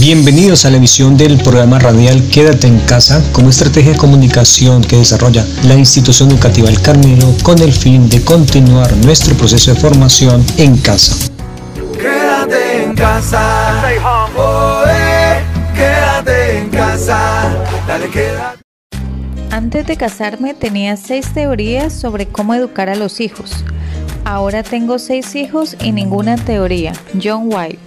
Bienvenidos a la emisión del programa radial Quédate en casa como estrategia de comunicación que desarrolla la institución educativa El Carmelo con el fin de continuar nuestro proceso de formación en casa. Quédate en casa. quédate en casa. Dale, quédate. Antes de casarme tenía seis teorías sobre cómo educar a los hijos. Ahora tengo seis hijos y ninguna teoría. John White.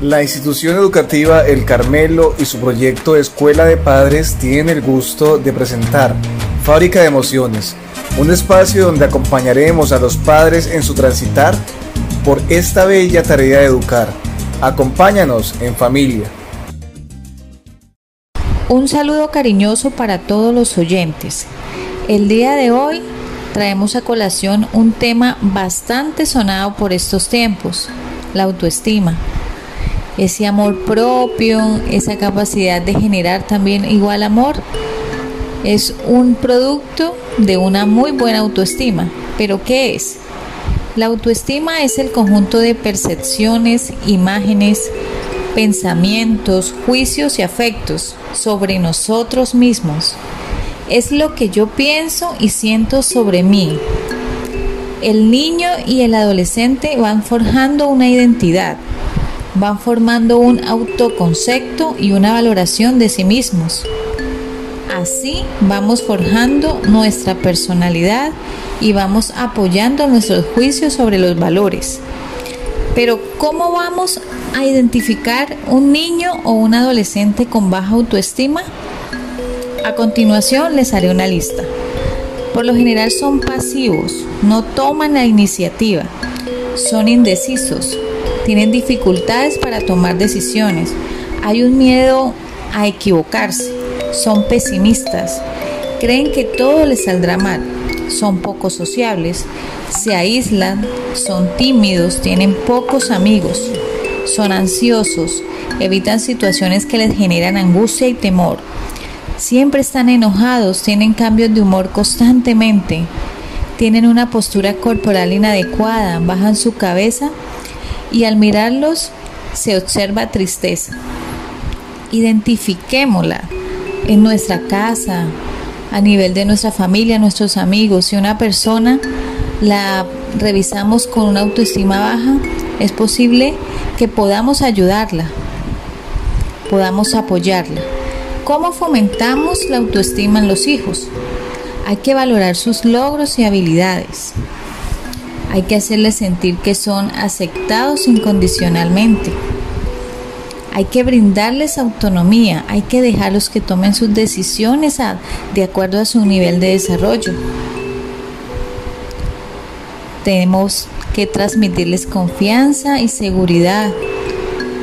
La institución educativa El Carmelo y su proyecto Escuela de Padres tienen el gusto de presentar Fábrica de Emociones, un espacio donde acompañaremos a los padres en su transitar por esta bella tarea de educar. Acompáñanos en familia. Un saludo cariñoso para todos los oyentes. El día de hoy traemos a colación un tema bastante sonado por estos tiempos, la autoestima ese amor propio, esa capacidad de generar también igual amor, es un producto de una muy buena autoestima. ¿Pero qué es? La autoestima es el conjunto de percepciones, imágenes, pensamientos, juicios y afectos sobre nosotros mismos. Es lo que yo pienso y siento sobre mí. El niño y el adolescente van forjando una identidad, van formando un autoconcepto y una valoración de sí mismos. Así vamos forjando nuestra personalidad y vamos apoyando nuestros juicios sobre los valores. Pero ¿cómo vamos a identificar un niño o un adolescente con baja autoestima? A continuación les haré una lista. Por lo general son pasivos, no toman la iniciativa, son indecisos, tienen dificultades para tomar decisiones, hay un miedo a equivocarse, son pesimistas, creen que todo les saldrá mal, son poco sociables, se aíslan, son tímidos, tienen pocos amigos, son ansiosos, evitan situaciones que les generan angustia y temor. Siempre están enojados, tienen cambios de humor constantemente, tienen una postura corporal inadecuada, bajan su cabeza y al mirarlos se observa tristeza. Identifiquémosla en nuestra casa, a nivel de nuestra familia, nuestros amigos. Si una persona la revisamos con una autoestima baja, es posible que podamos ayudarla, podamos apoyarla. ¿Cómo fomentamos la autoestima en los hijos? Hay que valorar sus logros y habilidades. Hay que hacerles sentir que son aceptados incondicionalmente. Hay que brindarles autonomía, hay que dejarlos que tomen sus decisiones de acuerdo a su nivel de desarrollo. Tenemos que transmitirles confianza y seguridad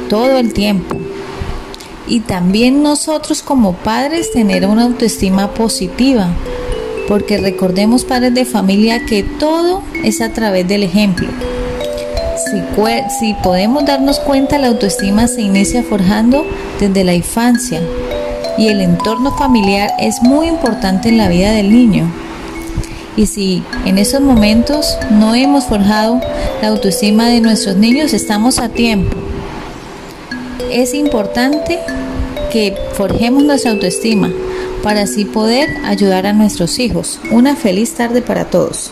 todo el tiempo. Y también nosotros como padres tener una autoestima positiva, porque recordemos padres de familia que todo es a través del ejemplo. Si, podemos darnos cuenta, la autoestima se inicia forjando desde la infancia y el entorno familiar es muy importante en la vida del niño. Y si en esos momentos no hemos forjado la autoestima de nuestros niños, estamos a tiempo. Es importante que forjemos nuestra autoestima para así poder ayudar a nuestros hijos. Una feliz tarde para todos.